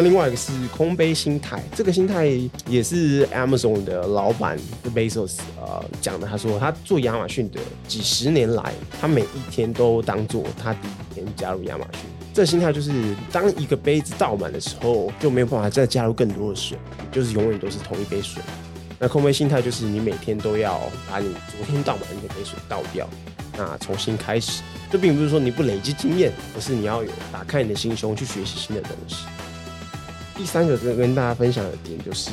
另外一个是空杯心态，这个心态也是 Amazon 的老板 Bezos 呃讲的。他说他做亚马逊的几十年来，他每一天都当做他第一天加入亚马逊。这心态就是，当一个杯子倒满的时候，就没有办法再加入更多的水，就是永远都是同一杯水。那空杯心态就是你每天都要把你昨天倒满的那杯水倒掉，那重新开始。这并不是说你不累积经验，而是你要有打开你的心胸去学习新的东西。第三个跟跟大家分享的点就是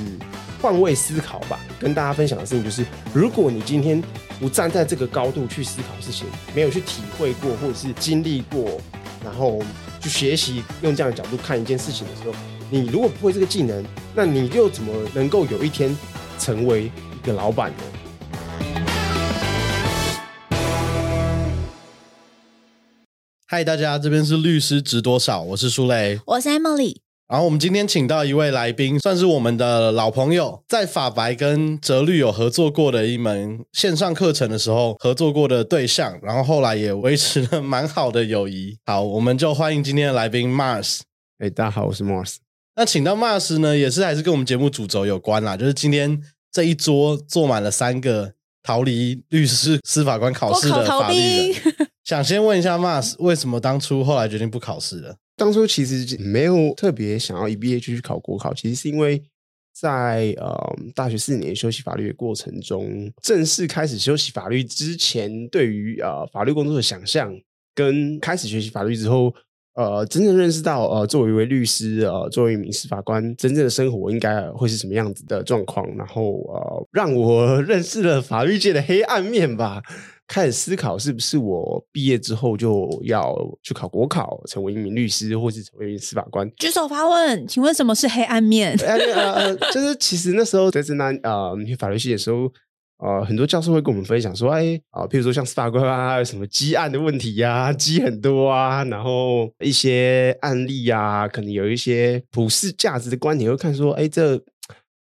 换位思考吧。跟大家分享的事情就是，如果你今天不站在这个高度去思考事情，没有去体会过或者是经历过，然后去学习用这样的角度看一件事情的时候，你如果不会这个技能，那你又怎么能够有一天成为一个老板呢？嗨，大家，这边是律师值多少？我是苏雷，我是 Emily。然后我们今天请到一位来宾，算是我们的老朋友，在法白跟哲律有合作过的一门线上课程的时候合作过的对象，然后后来也维持了蛮好的友谊。好，我们就欢迎今天的来宾 Mars。哎，大家好，我是 Mars。那请到 Mars 呢，也是还是跟我们节目主轴有关啦，就是今天这一桌坐满了三个逃离律师、司法官考试的法律人。想先问一下 Mars，为什么当初后来决定不考试了？当初其实没有特别想要一毕业就去考国考，其实是因为在呃大学四年修习法律的过程中，正式开始修习法律之前，对于呃法律工作的想象，跟开始学习法律之后，呃真正认识到呃作为一位律师，呃作为一名司法官，真正的生活应该会是什么样子的状况，然后呃让我 认识了法律界的黑暗面吧。开始思考是不是我毕业之后就要去考国考，成为一名律师，或是成为一名司法官？举手发问，请问什么是黑暗面？呃，就是其实那时候在正南啊，法律系的时候，呃，很多教授会跟我们分享说，哎啊，譬如说像司法官啊，什么积案的问题呀，积很多啊，然后一些案例啊，可能有一些普世价值的观点，会看说，哎，这。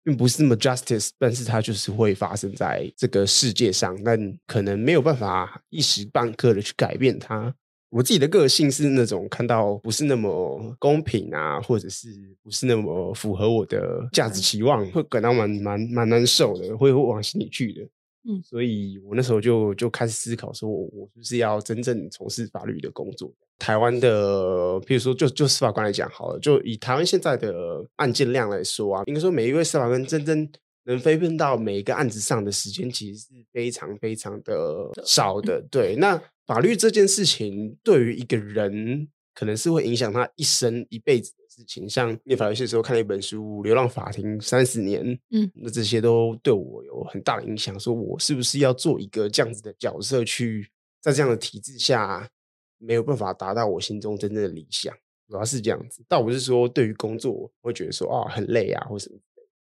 并不是那么 justice，但是它就是会发生在这个世界上，但可能没有办法一时半刻的去改变它。我自己的个性是那种看到不是那么公平啊，或者是不是那么符合我的价值期望，会感到蛮蛮蛮难受的，会往心里去的。嗯，所以我那时候就就开始思考，说我我是不是要真正从事法律的工作？台湾的，比如说就就司法官来讲好了，就以台湾现在的案件量来说啊，应该说每一位司法官真正能飞奔到每一个案子上的时间，其实是非常非常的少的。对，那法律这件事情对于一个人，可能是会影响他一生一辈子。事情像念法律系的时候看了一本书《流浪法庭三十年》，嗯，那这些都对我有很大的影响。说我是不是要做一个这样子的角色，去在这样的体制下没有办法达到我心中真正的理想，主要是这样子。倒不是说对于工作会觉得说啊很累啊或什么，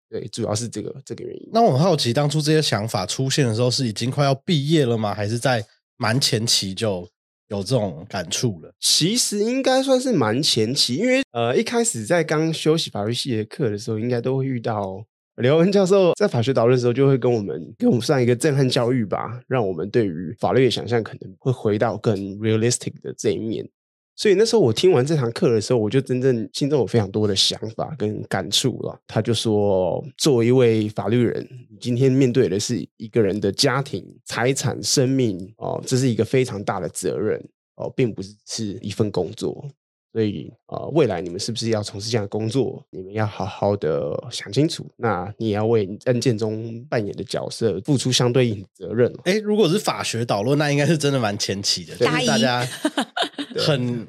对，主要是这个这个原因。那我很好奇，当初这些想法出现的时候，是已经快要毕业了吗？还是在蛮前期就？有这种感触了，其实应该算是蛮前期，因为呃一开始在刚休息法律系的课的时候，应该都会遇到刘文教授在法学导论的时候，就会跟我们给我们上一个震撼教育吧，让我们对于法律的想象可能会回到更 realistic 的这一面。所以那时候我听完这堂课的时候，我就真正心中有非常多的想法跟感触了。他就说，作为一位法律人，今天面对的是一个人的家庭、财产、生命哦，这是一个非常大的责任哦，并不是是一份工作。所以啊，未来你们是不是要从事这样的工作？你们要好好的想清楚。那你也要为案件中扮演的角色付出相对应的责任。哎，如果是法学导论，那应该是真的蛮前期的，就是大家。很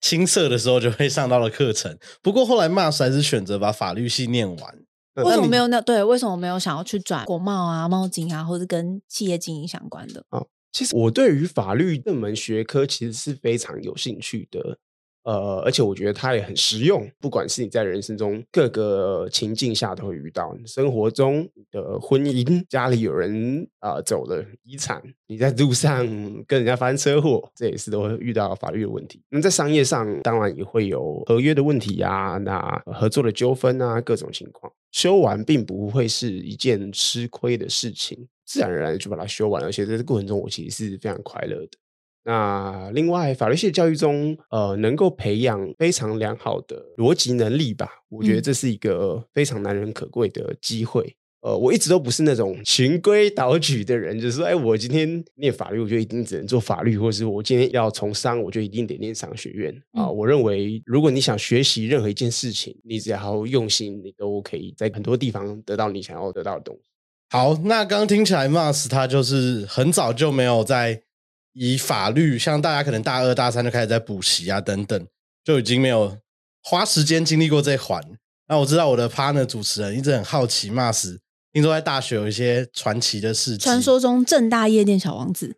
青涩的时候就会上到了课程，不过后来 Mars 还是选择把法律系念完。为什么没有那对？为什么没有想要去转国贸啊、贸经啊，或者跟企业经营相关的？啊，其实我对于法律这门学科其实是非常有兴趣的。呃，而且我觉得它也很实用，不管是你在人生中各个情境下都会遇到，生活中的婚姻、家里有人啊走了遗产，你在路上跟人家发生车祸，这也是都会遇到法律的问题。那在商业上，当然也会有合约的问题呀，那合作的纠纷啊，各种情况，修完并不会是一件吃亏的事情，自然而然就把它修完，而且在这过程中，我其实是非常快乐的。那另外，法律系的教育中，呃，能够培养非常良好的逻辑能力吧，我觉得嗯这是一个非常难能可贵的机会。呃，我一直都不是那种循规蹈矩的人，就是说，哎，我今天念法律，我就一定只能做法律，或者是我今天要从商，我就一定得念商学院啊、嗯我认为，如果你想学习任何一件事情，你只要用心，你都可以在很多地方得到你想要得到的东西。好，那刚刚听起来，Mars 他就是很早就没有在以法律，像大家可能大二大三就开始在补习啊等等，就已经没有花时间经历过这一环。那我知道我的 partner 主持人一直很好奇，Mars 听说在大学有一些传奇的事情，传说中正大夜店小王子，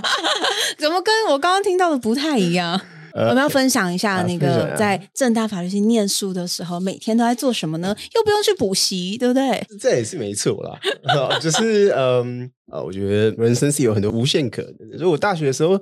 怎么跟我刚刚听到的不太一样？我们要分享一下那个在正大法律系念书的时候，每天都在做什么呢？又不用去补习，对不对？这也是没错啦，就是嗯呃，我觉得人生是有很多无限可能的。所以我大学的时候，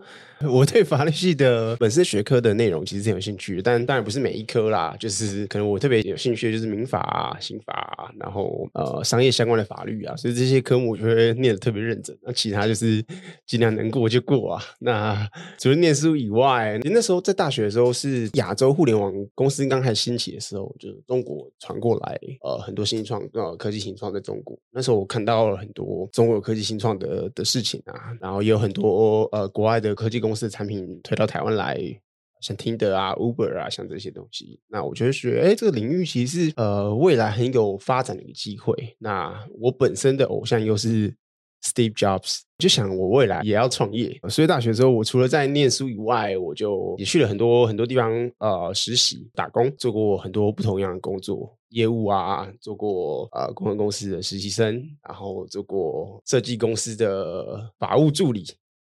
我对法律系的本身学科的内容其实是有兴趣，但当然不是每一科啦，就是可能我特别有兴趣的就是民法啊、刑法啊，然后呃商业相关的法律啊，所以这些科目我就会念的特别认真。那其他就是尽量能过就过啊。那除了念书以外，那时候在大学的时候是亚洲互联网公司刚开始兴起的时候，就是中国传过来呃很多新创呃科技新创在中国。那时候我看到了很多中国的科技新新创的的事情啊，然后也有很多呃国外的科技公司的产品推到台湾来。像 Tinder 啊、Uber 啊，像这些东西，那我觉得学哎，这个领域其实呃未来很有发展的一个机会。那我本身的偶像又是 Steve Jobs，就想我未来也要创业。所以大学之后，我除了在念书以外，我就也去了很多很多地方呃实习、打工，做过很多不同样的工作，业务啊，做过呃公关公司的实习生，然后做过设计公司的法务助理。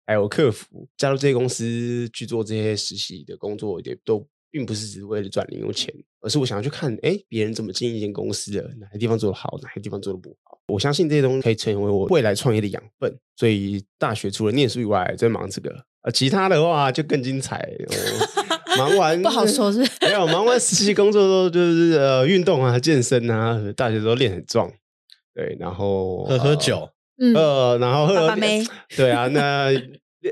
还有客服，加入这些公司去做这些实习的工作，也都并不是只是为了赚零用钱，而是我想要去看，哎，别人怎么经营一间公司的，哪些地方做得好，哪些地方做得不好。我相信这些东西可以成为我未来创业的养分。所以大学除了念书以外，在忙这个，呃，其他的话就更精彩。我忙完不好说是没有忙完实习工作之后，就是呃运动啊、健身啊，大学时候练很壮，对，然后喝喝呃酒，嗯，呃，然后喝爸爸妹 对啊，那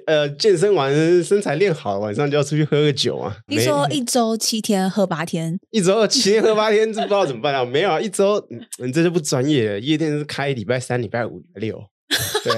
呃健身完身材练好，晚上就要出去喝个酒啊。没你说一周七天喝八天，一周七天喝八天，这不知道怎么办啊？没有啊，一周嗯你这就不专业了。夜店是开礼拜三、礼拜五、礼拜六，对，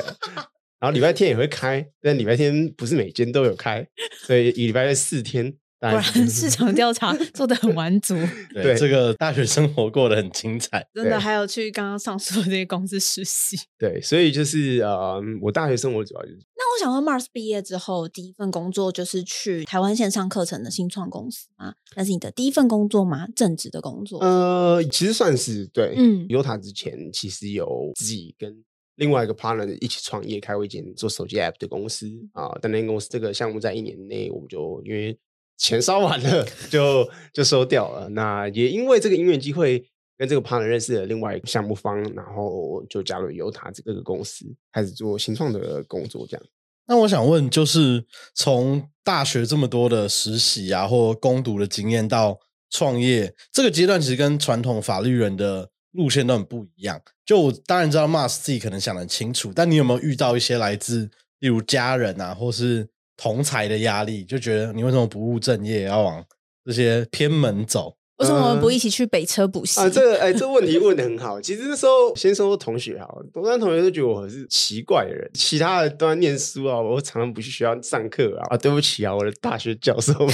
然后礼拜天也会开，但礼拜天不是每间都有开，所以一礼拜四天。当果然然市场调查 做的很完足，对对这个大学生活过得很精彩。真的还有去刚刚上述的这些公司实习。对，所以就是呃，我大学生活主要就是那我想问，Mars 毕业之后第一份工作就是去台湾线上课程的新创公司吗？那是你的第一份工作吗？正职的工作？呃，其实算是对。嗯优塔之前其实有自己跟另外一个 partner 一起创业，开过一间做手机 app 的公司啊。但那间公司这个项目在一年内我们就因为钱烧完了，就就收掉了。那也因为这个音乐机会，跟这个 partner 认识了另外一个项目方，然后就加入尤塔这个公司，开始做新创的工作，这样。那我想问，就是从大学这么多的实习啊，或攻读的经验到创业这个阶段，其实跟传统法律人的路线都很不一样。就我当然知道 Mars 自己可能想得很清楚，但你有没有遇到一些来自例如家人啊，或是同才的压力，就觉得你为什么不务正业，要往这些偏门走？为什么我们不呃一起去北车补习？啊，这个哎，这个问题问的很好。其实那时候先说同学哈，东山同学都觉得我是奇怪的人，其他的都在念书啊，我常常不去学校上课啊。啊，对不起啊，我的大学教授们，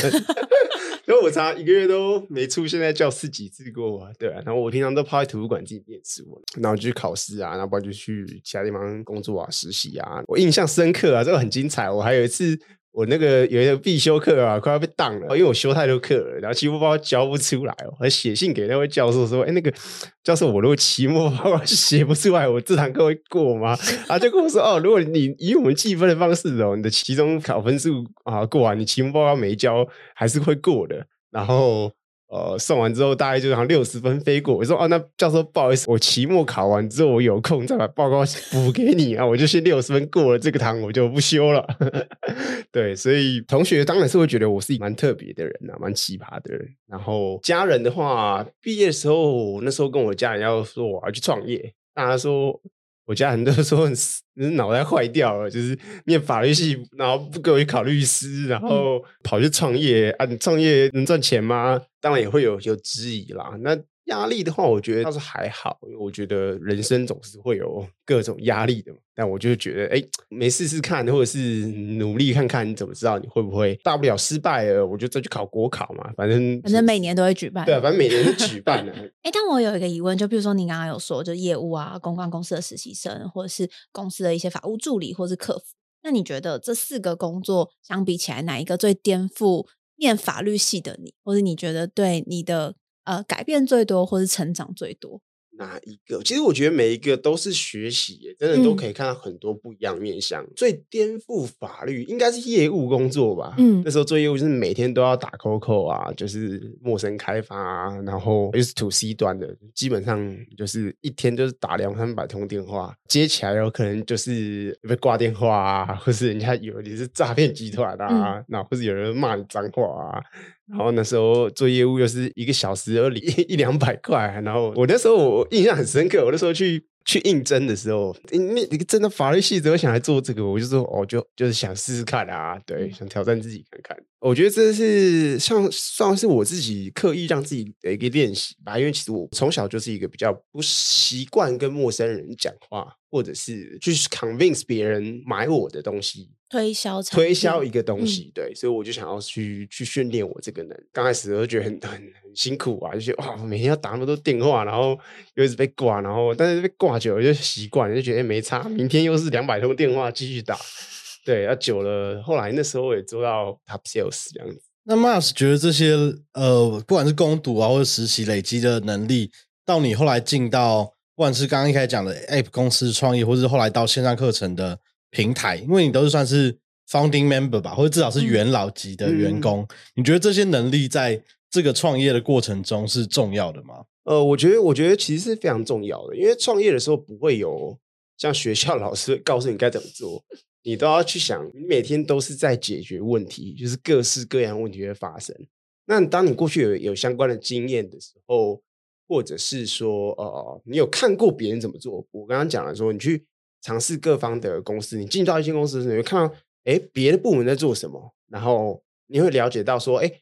因为我常常一个月都没出现在教室几次过啊，对啊。然后我平常都泡在图书馆自己念书，然后就去考试啊，然后不然就去其他地方工作啊、实习啊。我印象深刻啊，这个很精彩。我还有一次。我那个有一个必修课啊，快要被挡了，因为我修太多课了，然后期末报告交不出来哦，我还写信给那位教授说：“哎，那个教授，我如果期末报告写不出来，我这堂课会过吗？”啊，就跟我说：“哦，如果你以我们计分的方式哦，你的期中考分数啊过完，你期末报告没交还是会过的。”然后呃，送完之后大概就好像六十分飞过。我说：“哦，那教授不好意思，我期末考完之后我有空再把报告补给你啊，我就先六十分过了这个堂，我就不修了。”对，所以同学当然是会觉得我是蛮特别的人啊，蛮奇葩的人。然后家人的话，毕业的时候，那时候跟我家人要说我要去创业，大家说我家人都说 你脑袋坏掉了，就是念法律系，然后不给我去考律师，然后跑去创业啊？你创业能赚钱吗？当然也会有有质疑啦。那压力的话，我觉得倒是还好，因为我觉得人生总是会有各种压力的嘛。但我就觉得，哎，没试试看，或者是努力看看，你怎么知道你会不会？大不了失败了，我就再去考国考嘛。反正反正每年都会举办，对，反正每年都举办的。哎，但我有一个疑问，就比如说你刚刚有说，就业务啊，公关公司的实习生，或者是公司的一些法务助理，或是客服，那你觉得这四个工作相比起来，哪一个最颠覆念法律系的你，或者你觉得对你的？呃，改变最多或是成长最多，哪一个？其实我觉得每一个都是学习，真的都可以看到很多不一样面向。最颠覆法律应该是业务工作吧？嗯，那时候做业务就是每天都要打 COCO 啊，就是陌生开发啊，然后又是 to C 端的，基本上就是一天就是打两三百通电话，接起来有可能就是被挂电话啊，或是人家以为你是诈骗集团啊，那或是有人骂你脏话啊。然后那时候做业务又是一个小时要一一两百块，然后我那时候我印象很深刻，我那时候去去应征的时候，那一个真的法律系怎么想来做这个？我就说哦，就就是想试试看啊，对，想挑战自己看看。我觉得这是像算是我自己刻意让自己的一个练习吧，因为其实我从小就是一个比较不习惯跟陌生人讲话，或者是去 convince 别人买我的东西。推销推销一个东西，对，所以我就想要去去训练我这个能。刚开始我就觉得很很很辛苦啊，就觉得哇，每天要打那么多电话，然后又一直被挂，然后但是被挂久了就习惯，就觉得没差。明天又是两百通电话继续打，对，要久了。后来那时候也做到 top sales 这样子。那 Mars 觉得这些呃，不管是攻读啊或者实习累积的能力，到你后来进到不管是刚刚一开始讲的 App 公司创业，或者是后来到线上课程的。平台，因为你都是算是 founding member 吧，或者至少是元老级的员工，你觉得这些能力在这个创业的过程中是重要的吗？呃，我觉得，我觉得其实是非常重要的，因为创业的时候不会有像学校老师告诉你该怎么做，你都要去想，你每天都是在解决问题，就是各式各样问题会发生。那当你过去有有相关的经验的时候，或者是说，呃，你有看过别人怎么做，我刚刚讲了说，你去。尝试各方的公司，你进到一间公司的时候，你会看到，哎，别的部门在做什么，然后你会了解到说，哎，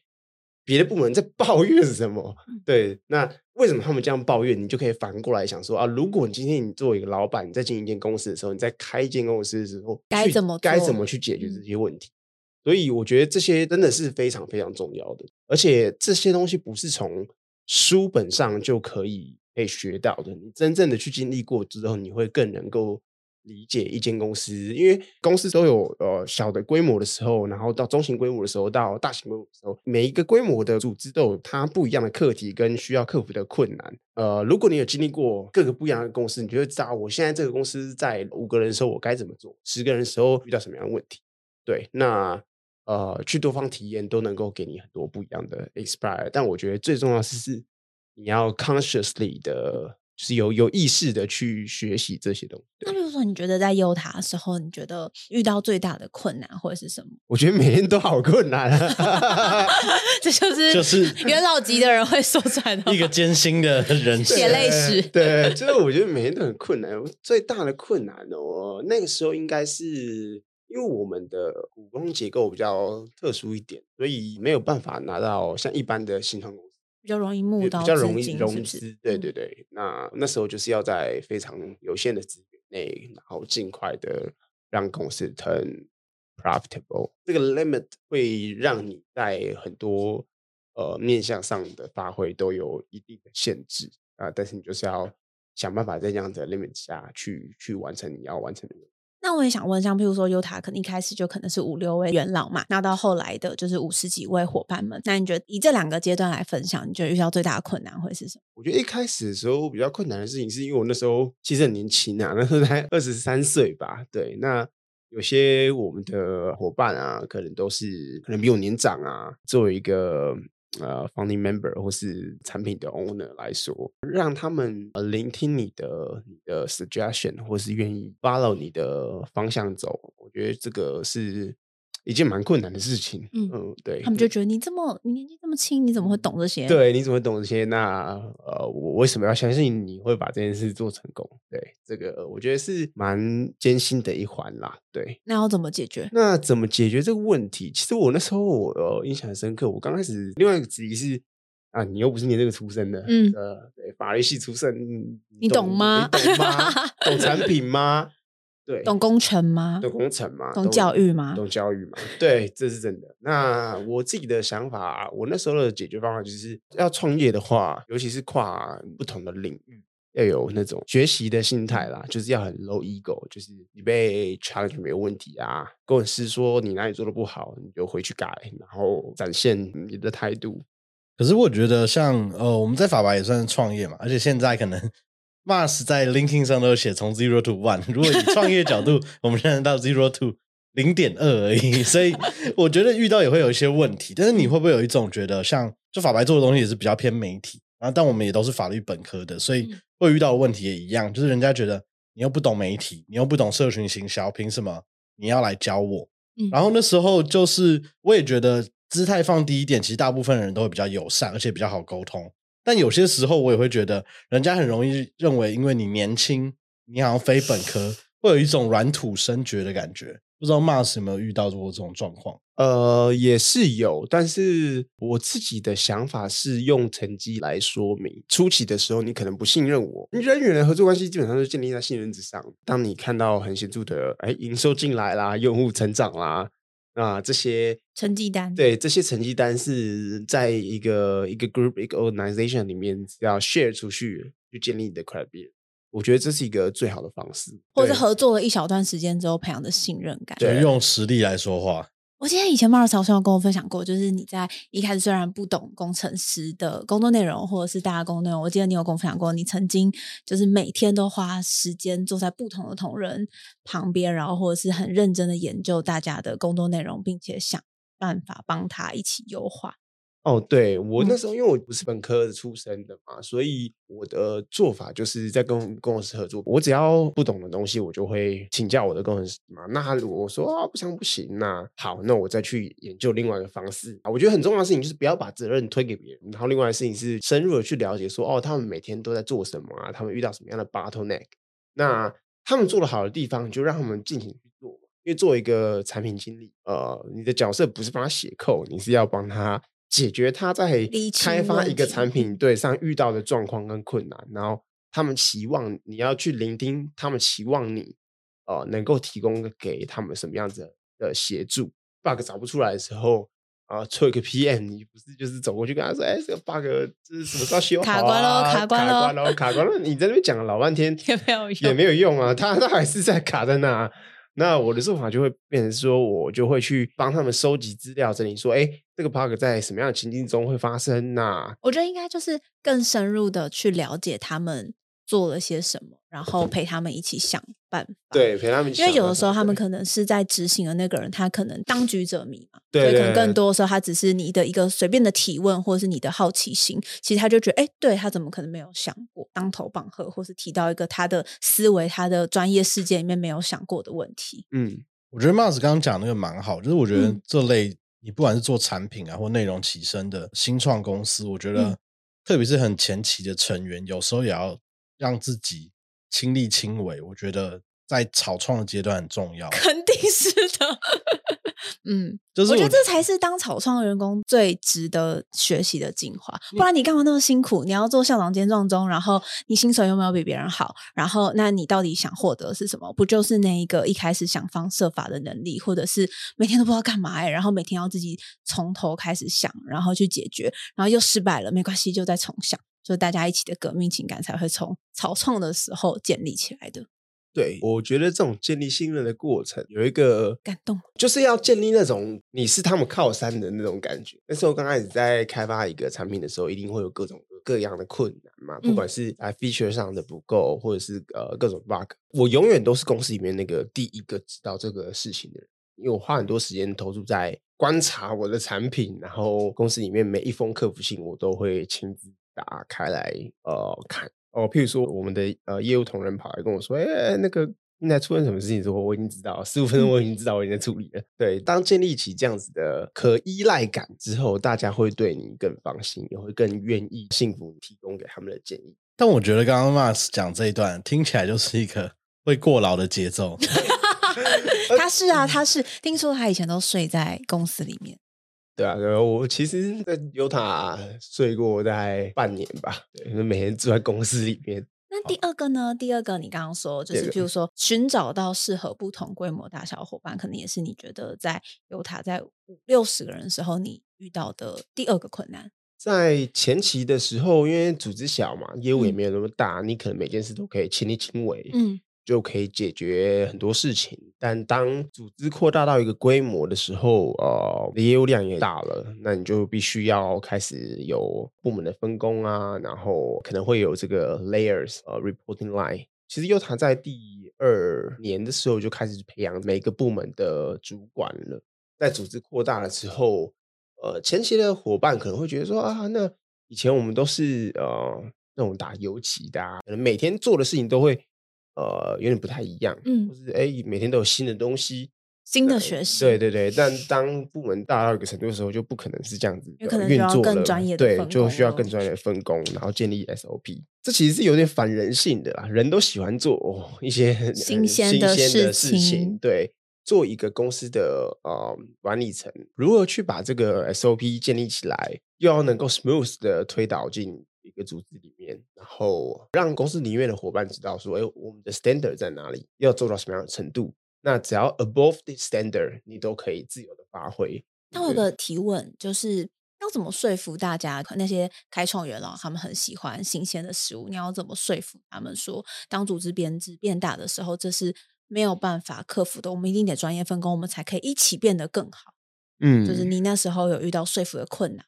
别的部门在 抱怨什么？对，那为什么他们这样抱怨？你就可以反过来想说啊，如果你今天你作为一个老板，你在经营一间公司的时候，你在开一间公司的时候，该怎么该怎么去解决这些问题？所以我觉得这些真的是非常非常重要的，而且这些东西不是从书本上就可以被学到的，你真正的去经历过之后，你会更能够。理解一间公司，因为公司都有呃小的规模的时候，然后到中型规模的时候，到大型规模的时候，每一个规模的组织都有它不一样的课题跟需要克服的困难。呃，如果你有经历过各个不一样的公司，你就会知道我现在这个公司在五个人的时候我该怎么做，十个人的时候遇到什么样的问题。对，那呃去多方体验都能够给你很多不一样的 inspire。但我觉得最重要的是是你要 consciously 的。是有有意识的去学习这些东西。那比如说，你觉得在优塔的时候，你觉得遇到最大的困难或者是什么？我觉得每天都好困难，这就是就是元老级的人会说出来的一个艰辛的人血泪史。对，就是我觉得每天都很困难。最大的困难哦，那个时候应该是因为我们的股东结构比较特殊一点，所以没有办法拿到像一般的新创公司。比较容易募到，比较容易融资，对对对。那那时候就是要在非常有限的资源内，然后尽快的让公司 turn profitable。这个 limit 会让你在很多呃面向上的发挥都有一定的限制啊，但是你就是要想办法在这样的 limit 下去去完成你要完成的。那我也想问，像譬如说优塔，可能一开始就可能是五六位元老嘛，那到后来的就是五十几位伙伴们。那你觉得以这两个阶段来分享，你觉得遇到最大的困难会是什么？我觉得一开始的时候比较困难的事情，是因为我那时候其实很年轻啊，那时候才二十三岁吧。对，那有些我们的伙伴啊，可能都是可能比我年长啊，作为一个。呃，founding member 或是产品的 owner 来说，让他们呃聆听你的你的 suggestion，或是愿意 follow 你的方向走，我觉得这个是一件蛮困难的事情。嗯嗯，对，他们就觉得你这么你年纪这么轻，你怎么会懂这些？，对，你怎么会懂这些？那呃，我为什么要相信你会把这件事做成功？对，这个我觉得是蛮艰辛的一环啦。对，那要怎么解决？那怎么解决这个问题？其实我那时候我呃印象很深刻。我刚开始另外一个质疑是啊，你又不是念这个出身的，嗯呃，对，法律系出身，嗯你懂吗你懂吗？懂产品吗？对，懂工程吗？懂工程吗？懂教育吗懂教育吗？对，这是真的。那我自己的想法，我那时候的解决方法就是要创业的话，尤其是跨不同的领域，要有那种学习的心态啦，就是要很 low ego，就是你被 challenge 没有问题啊。工程师说你哪里做的不好，你就回去改，然后展现你的态度。可是我觉得像呃，我们在法白也算是创业嘛，而且现在可能 Mars 在 LinkedIn 上都有写从 zero to one。如果以创业角度，我们现在到 zero to 零点二而已，所以我觉得遇到也会有一些问题。但是你会不会有一种觉得，像就法白做的东西也是比较偏媒体，然后但我们也都是法律本科的，所以嗯会遇到的问题也一样，就是人家觉得你又不懂媒体，你又不懂社群行销，凭什么你要来教我？嗯然后那时候就是我也觉得姿态放低一点，其实大部分人都会比较友善，而且比较好沟通。但有些时候我也会觉得，人家很容易认为，因为你年轻，你好像非本科，会有一种软土生绝的感觉。不知道 Mars 有没有遇到过这种状况？呃，也是有，但是我自己的想法是用成绩来说明。初期的时候，你可能不信任我，人与人合作关系基本上是建立在信任之上。当你看到很显著的哎营收进来啦，用户成长啦，啊这些成绩单对这些成绩单是在一个一个 group 一个 organization 里面要 share 出去，去建立你的 credibility。我觉得这是一个最好的方式，或者是合作了一小段时间之后培养的信任感。对用实力来说话。我记得以前 Mars 好像有跟我分享过，就是你在一开始虽然不懂工程师的工作内容，或者是大家工作内容，我记得你有跟我分享过，你曾经就是每天都花时间坐在不同的同仁旁边，然后或者是很认真的研究大家的工作内容，并且想办法帮他一起优化。哦，对我嗯那时候因为我不是本科出身的嘛，所以我的做法就是在跟工程师合作，我只要不懂的东西，我就会请教我的工程师嘛。那他如果说啊不行不行，那好，那我再去研究另外一个方式。啊我觉得很重要的事情就是不要把责任推给别人，然后另外的事情是深入的去了解说，哦，他们每天都在做什么啊，他们遇到什么样的 bottleneck，那他们做的好的地方，你就让他们尽情去做。因为作为一个产品经理，呃，你的角色不是帮他写扣，你是要帮他解决他在开发一个产品对上遇到的状况跟困难，然后他们期望你要去聆听，他们期望你呃能够提供给他们什么样子的协助。bug 找不出来的时候。啊，做一个 PM，你不是就是走过去跟他说，哎，这个 bug 这是什么时候修好、啊？卡关咯卡关咯卡关咯，卡关了。你在那边讲了老半天，也没有用也没有用啊，他他还是在卡在那。那我的做法就会变成说，我就会去帮他们收集资料，整理说，哎，这个 bug 在什么样的情境中会发生呐、我觉得应该就是更深入的去了解他们做了些什么，然后陪他们一起想办法。对，陪他们。因为有的时候他们可能是在执行的那个人，他可能当局者迷嘛，对所以可能更多的时候他只是你的一个随便的提问，或者是你的好奇心，其实他就觉得，哎，对他怎么可能没有想过当头棒喝，或是提到一个他的思维、他的专业世界里面没有想过的问题。嗯，我觉得 Mars 刚刚讲那个蛮好，就是我觉得嗯这类你不管是做产品啊或内容起身的新创公司，我觉嗯得特别是很前期的成员，有时候也要让自己亲力亲为。我觉得在草创的阶段很重要。肯定是的，嗯，就是我觉得这才是当草创员工最值得学习的进化。不然你干嘛那么辛苦？你要做校长兼撞钟，然后你薪水又没有比别人好，然后那你到底想获得的是什么？不就是那一个一开始想方设法的能力，或者是每天都不知道干嘛哎、然后每天要自己从头开始想，然后去解决，然后又失败了，没关系，就再重想。就大家一起的革命情感才会从草创的时候建立起来的对，我觉得这种建立信任的过程有一个感动。就是要建立那种你是他们靠山的那种感觉。那时候刚开始在开发一个产品的时候，一定会有各种各样的困难嘛，不嗯管是啊 feature 上的不够，或者是呃各种 bug，我永远都是公司里面那个第一个知道这个事情的人，因为我花很多时间投注在观察我的产品，然后公司里面每一封客服信我都会亲自打开来呃看。哦，譬如说我们的呃业务同仁跑来跟我说，哎、那个现在出现什么事情之后，我已经知道，十五分钟我已经知道我已经在处理了。对，当建立起这样子的可依赖感之后，大家会对你更放心，也会更愿意信服你提供给他们的建议。但我觉得刚刚 Mars 讲这一段听起来就是一个会过劳的节奏。他是啊，他是听说他以前都睡在公司里面。对啊，对啊，我其实在犹塔睡过大概半年吧，对，每天住在公司里面。那第二个呢？第二个你刚刚说就是，譬如说寻找到适合不同规模大小的伙伴，可能也是你觉得在犹塔在五六十个人的时候，你遇到的第二个困难。在前期的时候，因为组织小嘛，业务也没有那么大，你可能每件事都可以亲力亲为。嗯。就可以解决很多事情，但当组织扩大到一个规模的时候，呃，业务量也大了，那你就必须要开始有部门的分工啊，然后可能会有这个 layers 呃 reporting line。其实优塔在第二年的时候就开始培养每个部门的主管了。在组织扩大了之后，呃，前期的伙伴可能会觉得说啊，那以前我们都是呃那种打游击的，可能每天做的事情都会。呃，有点不太一样，嗯，就是哎，每天都有新的东西，新的学习，对对对。但当部门大到一个程度的时候，就不可能是这样子，有可能运作更专业，对，就需要更专业的分工，然后建立 SOP。这其实是有点反人性的啦，人都喜欢做哦一些新鲜的事情，对，做一个公司的呃管理层，如何去把这个 SOP 建立起来，又要能够 smooth 的推导进。一个组织里面，然后让公司里面的伙伴知道说，哎，我们的 standard 在哪里，要做到什么样的程度。那只要 above the standard，你都可以自由的发挥。那我有个提问，就是要怎么说服大家？那些开创元老他们很喜欢新鲜的食物，你要怎么说服他们说，当组织编制变大的时候，这是没有办法克服的。我们一定得专业分工，我们才可以一起变得更好。嗯，就是你那时候有遇到说服的困难。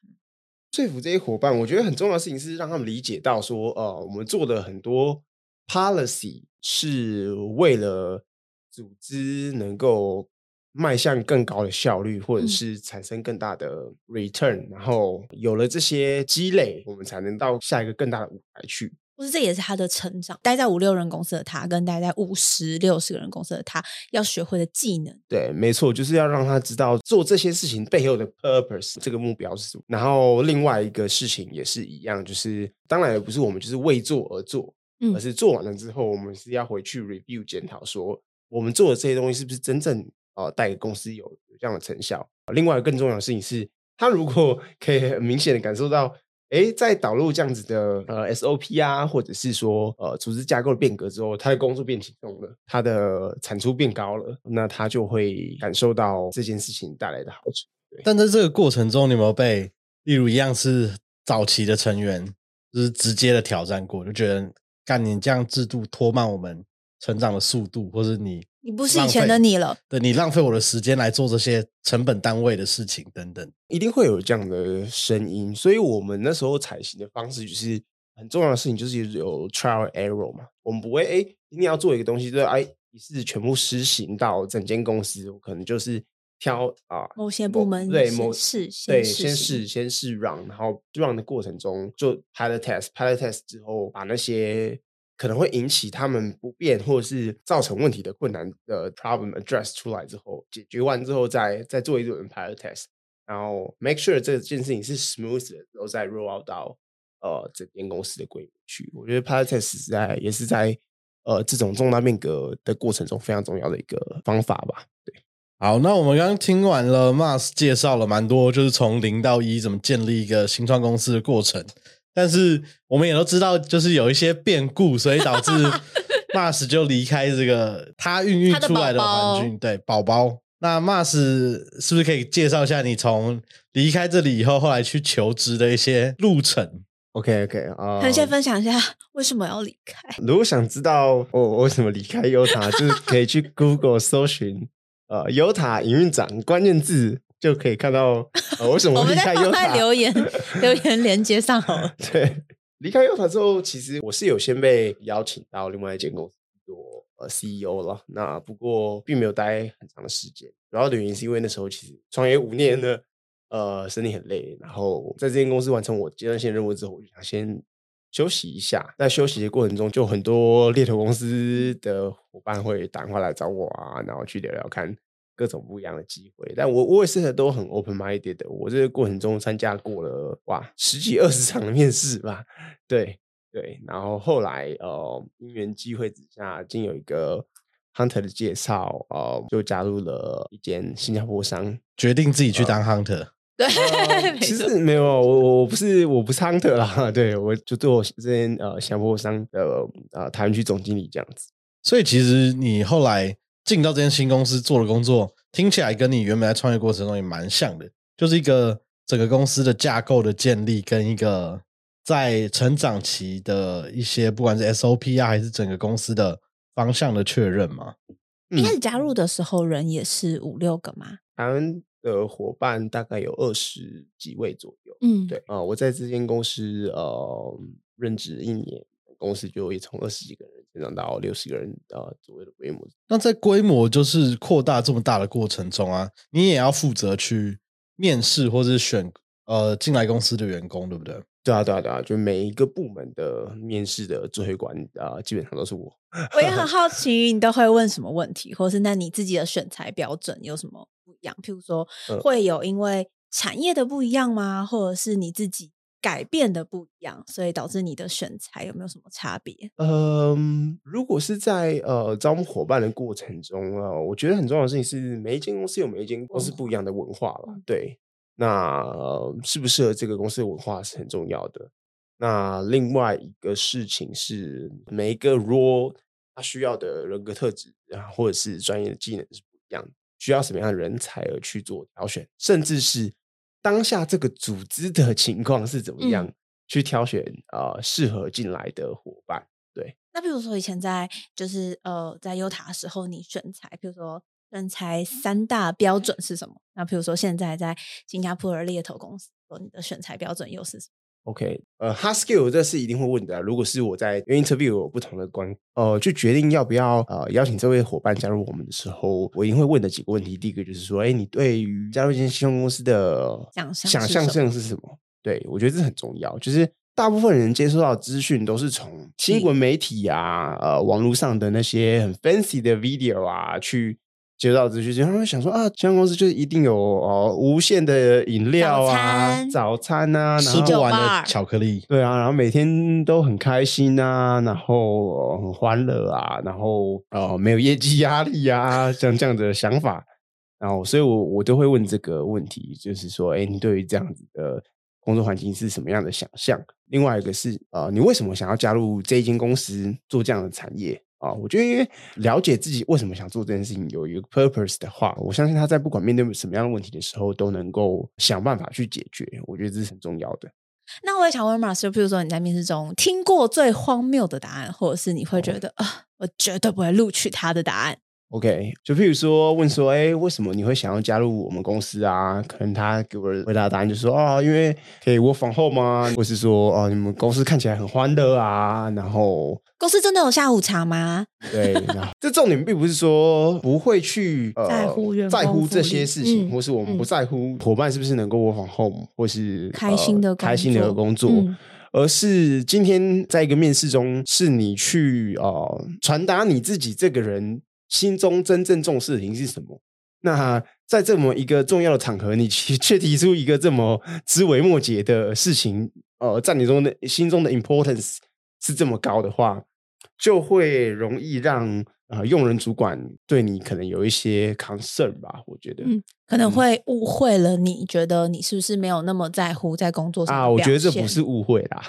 说服这些伙伴，我觉得很重要的事情是让他们理解到说，呃，我们做的很多 policy 是为了组织能够迈向更高的效率，或者是产生更大的 return，然后有了这些积累，我们才能到下一个更大的舞台去。不是，这也是他的成长。待在五六人公司的他，跟待在五十六十个人公司的他，要学会的技能。对，没错，就是要让他知道做这些事情背后的 purpose，这个目标是什么。然后另外一个事情也是一样，就是当然也不是我们就是为做而做，而是做完了之后，我们是要回去 review 检讨，说我们做的这些东西是不是真正呃带给公司有有这样的成效。另外更重要的事情是，他如果可以很明显的感受到。哎，在导入这样子的呃 SOP 啊，或者是说呃组织架构的变革之后，他的工作变轻松了，他的产出变高了，那他就会感受到这件事情带来的好处。但在这个过程中，你有没有被例如一样是早期的成员，就是直接的挑战过，就觉得干你这样制度拖慢我们成长的速度，或者你？你不是以前的你了，对你浪费我的时间来做这些成本单位的事情等等，一定会有这样的声音。所以我们那时候采行的方式就是很重要的事情，就是有 trial error 嘛。我们不会哎，一定要做一个东西，就是哎，一次全部实行到整间公司，我可能就是挑啊某些部门对某试对先试先试 run，然后 run 的过程中就 pilot test，pilot test 之后把那些。可能会引起他们不便或者是造成问题的困难的 problem address 出来之后，解决完之后再再做一轮 pilot test，然后 make sure 这件事情是 smooth 的，然后再 roll out 到呃整间公司的规模去。我觉得 pilot test 在也是在呃这种重大变革的过程中非常重要的一个方法吧。对，好，那我们刚刚听完了 Mars 介绍了蛮多，就是从零到一怎么建立一个新创公司的过程。但是我们也都知道，就是有一些变故，所以导致 Mars 就离开这个他孕育出来的环境。对，宝宝。那 Mars 是不是可以介绍一下你从离开这里以后，后来去求职的一些路程？OK OK 啊，可以先分享一下为什么要离开。如果想知道我为什么离开优塔，就是可以去 Google 搜寻呃优塔营运长关键字。就可以看到呃为什么离开优塔。留言 留言连接上好了。对，离开优塔之后，其实我是有先被邀请到另外一间公司做呃 CEO 了。那不过并没有待很长的时间，主要的原因是因为那时候其实创业五年了，呃，身体很累。然后在这间公司完成我阶段性任务之后，我就想先休息一下。在休息的过程中，就很多猎头公司的伙伴会打电话来找我啊，然后去聊聊看各种不一样的机会。但我我也是都很 open minded 的。我这个过程中参加过了哇十几二十场的面试吧，对对。然后后来呃因缘机会之下，经有一个 hunter 的介绍，呃就加入了一间新加坡商。决定自己去当 hunter。对，呃其实没有，我我不是我不是 hunter 啦，对我就做这间呃新加坡商的呃台湾区总经理这样子。所以其实你后来进到这间新公司做的工作，听起来跟你原本在创业过程中也蛮像的，就是一个整个公司的架构的建立，跟一个在成长期的一些不管是 SOP 啊，还是整个公司的方向的确认嘛。一开始加入的时候人也是五六个嘛，台湾的伙伴大概有二十几位左右。嗯，对啊、呃我在这间公司呃任职一年，公司就也从二十几个人增长到六十个人啊左右的规模。那在规模就是扩大这么大的过程中啊，你也要负责去面试或者是选呃进来公司的员工，对不对？对啊，对啊，对啊，就每一个部门的面试的指挥官啊、呃基本上都是我。我也很 好奇，你都会问什么问题，或是那你自己的选材标准有什么不一样？譬如说，嗯会有因为产业的不一样吗？或者是你自己改变的不一样，所以导致你的选材有没有什么差别？嗯，如果是在呃招募伙伴的过程中啊、呃我觉得很重要的事情是每一间公司有每一间公司不一样的文化了。嗯对，那、呃、适不适合这个公司的文化是很重要的。那另外一个事情是每一个 role 它需要的人格特质啊，或者是专业的技能是不一样的，需要什么样的人才而去做挑选，甚至是当下这个组织的情况是怎么样、嗯去挑选呃适合进来的伙伴。对，那比如说以前在就是呃在优塔的时候，你选材，比如说选材三大标准是什么？那比如说现在在新加坡的猎头公司，说你的选材标准又是什么？OK，呃，hard skill 这是一定会问的啊。如果是我在 interview 有不同的观，呃，就决定要不要呃邀请这位伙伴加入我们的时候，我一定会问的几个问题。第一个就是说，哎，你对于加入一间新创公司的想象想象性是什么？对我觉得这很重要。就是大部分人接收到资讯都是从新闻媒体啊、呃网络上的那些很 fancy 的 video 啊去。接收到资讯，他们想说啊，新创公司就是一定有哦无限的饮料啊、餐早餐啊，然吃后不完的巧克力，对啊，然后每天都很开心啊，然后、呃很欢乐啊，然后呃没有业绩压力啊，像这样的想法，然后所以我我都会问这个问题，就是说，哎，你对于这样子的工作环境是什么样的想象？另外一个是呃，你为什么想要加入这一间公司做这样的产业？啊，我觉得因为了解自己为什么想做这件事情，有一个 purpose 的话，我相信他在不管面对什么样的问题的时候，都能够想办法去解决。我觉得这是很重要的。那我也想问马师，比如说你在面试中听过最荒谬的答案，或者是你会觉得啊，我绝对不会录取他的答案。OK，就譬如说问说，哎，为什么你会想要加入我们公司啊？可能他给我的回答答案就是说，啊，因为可以 work from home 啊，或是说，哦，你们公司看起来很欢乐啊，然后公司真的有下午茶吗？对，然后这重点并不是说不会去呃在乎在乎这些事情，嗯或是我们嗯不在乎伙伴是不是能够 work from home，或是开心的呃、开心的工作工作。嗯而是今天在一个面试中，是你去呃传达你自己这个人心中真正重视的事情是什么。那在这么一个重要的场合，你 却却提出一个这么枝微末节的事情，呃，在你中的心中的 importance 是这么高的话，就会容易让呃用人主管对你可能有一些 concern 吧。我觉得、嗯可能会误会了你，觉得你是不是没有那么在乎在工作上啊，我觉得这不是误会啦。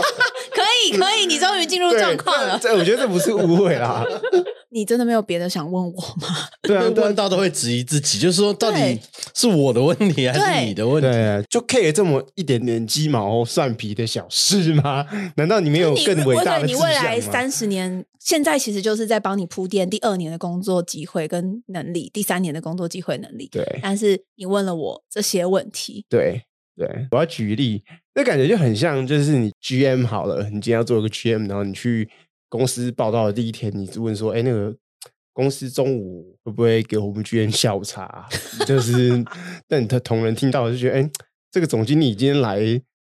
可以可以，你终于进入状况了。这这我觉得这不是误会啦。你真的没有别的想问我吗？对啊，问到都会质疑自己，就是说到底是我的问题还是你的问题？对，就 care 这么一点点鸡毛蒜皮的小事吗？难道你没有更伟大的你？未来三十年，现在其实就是在帮你铺垫第二年的工作机会跟能力，第三年的工作机会能力。对但是你问了我这些问题，对对，我要举例，那感觉就很像，就是你 GM 好了，你今天要做一个 GM，然后你去公司报道的第一天，你就问说，哎，那个公司中午会不会给我们 GM 下午茶？就是，但你的同仁听到就觉得，哎，这个总经理今天来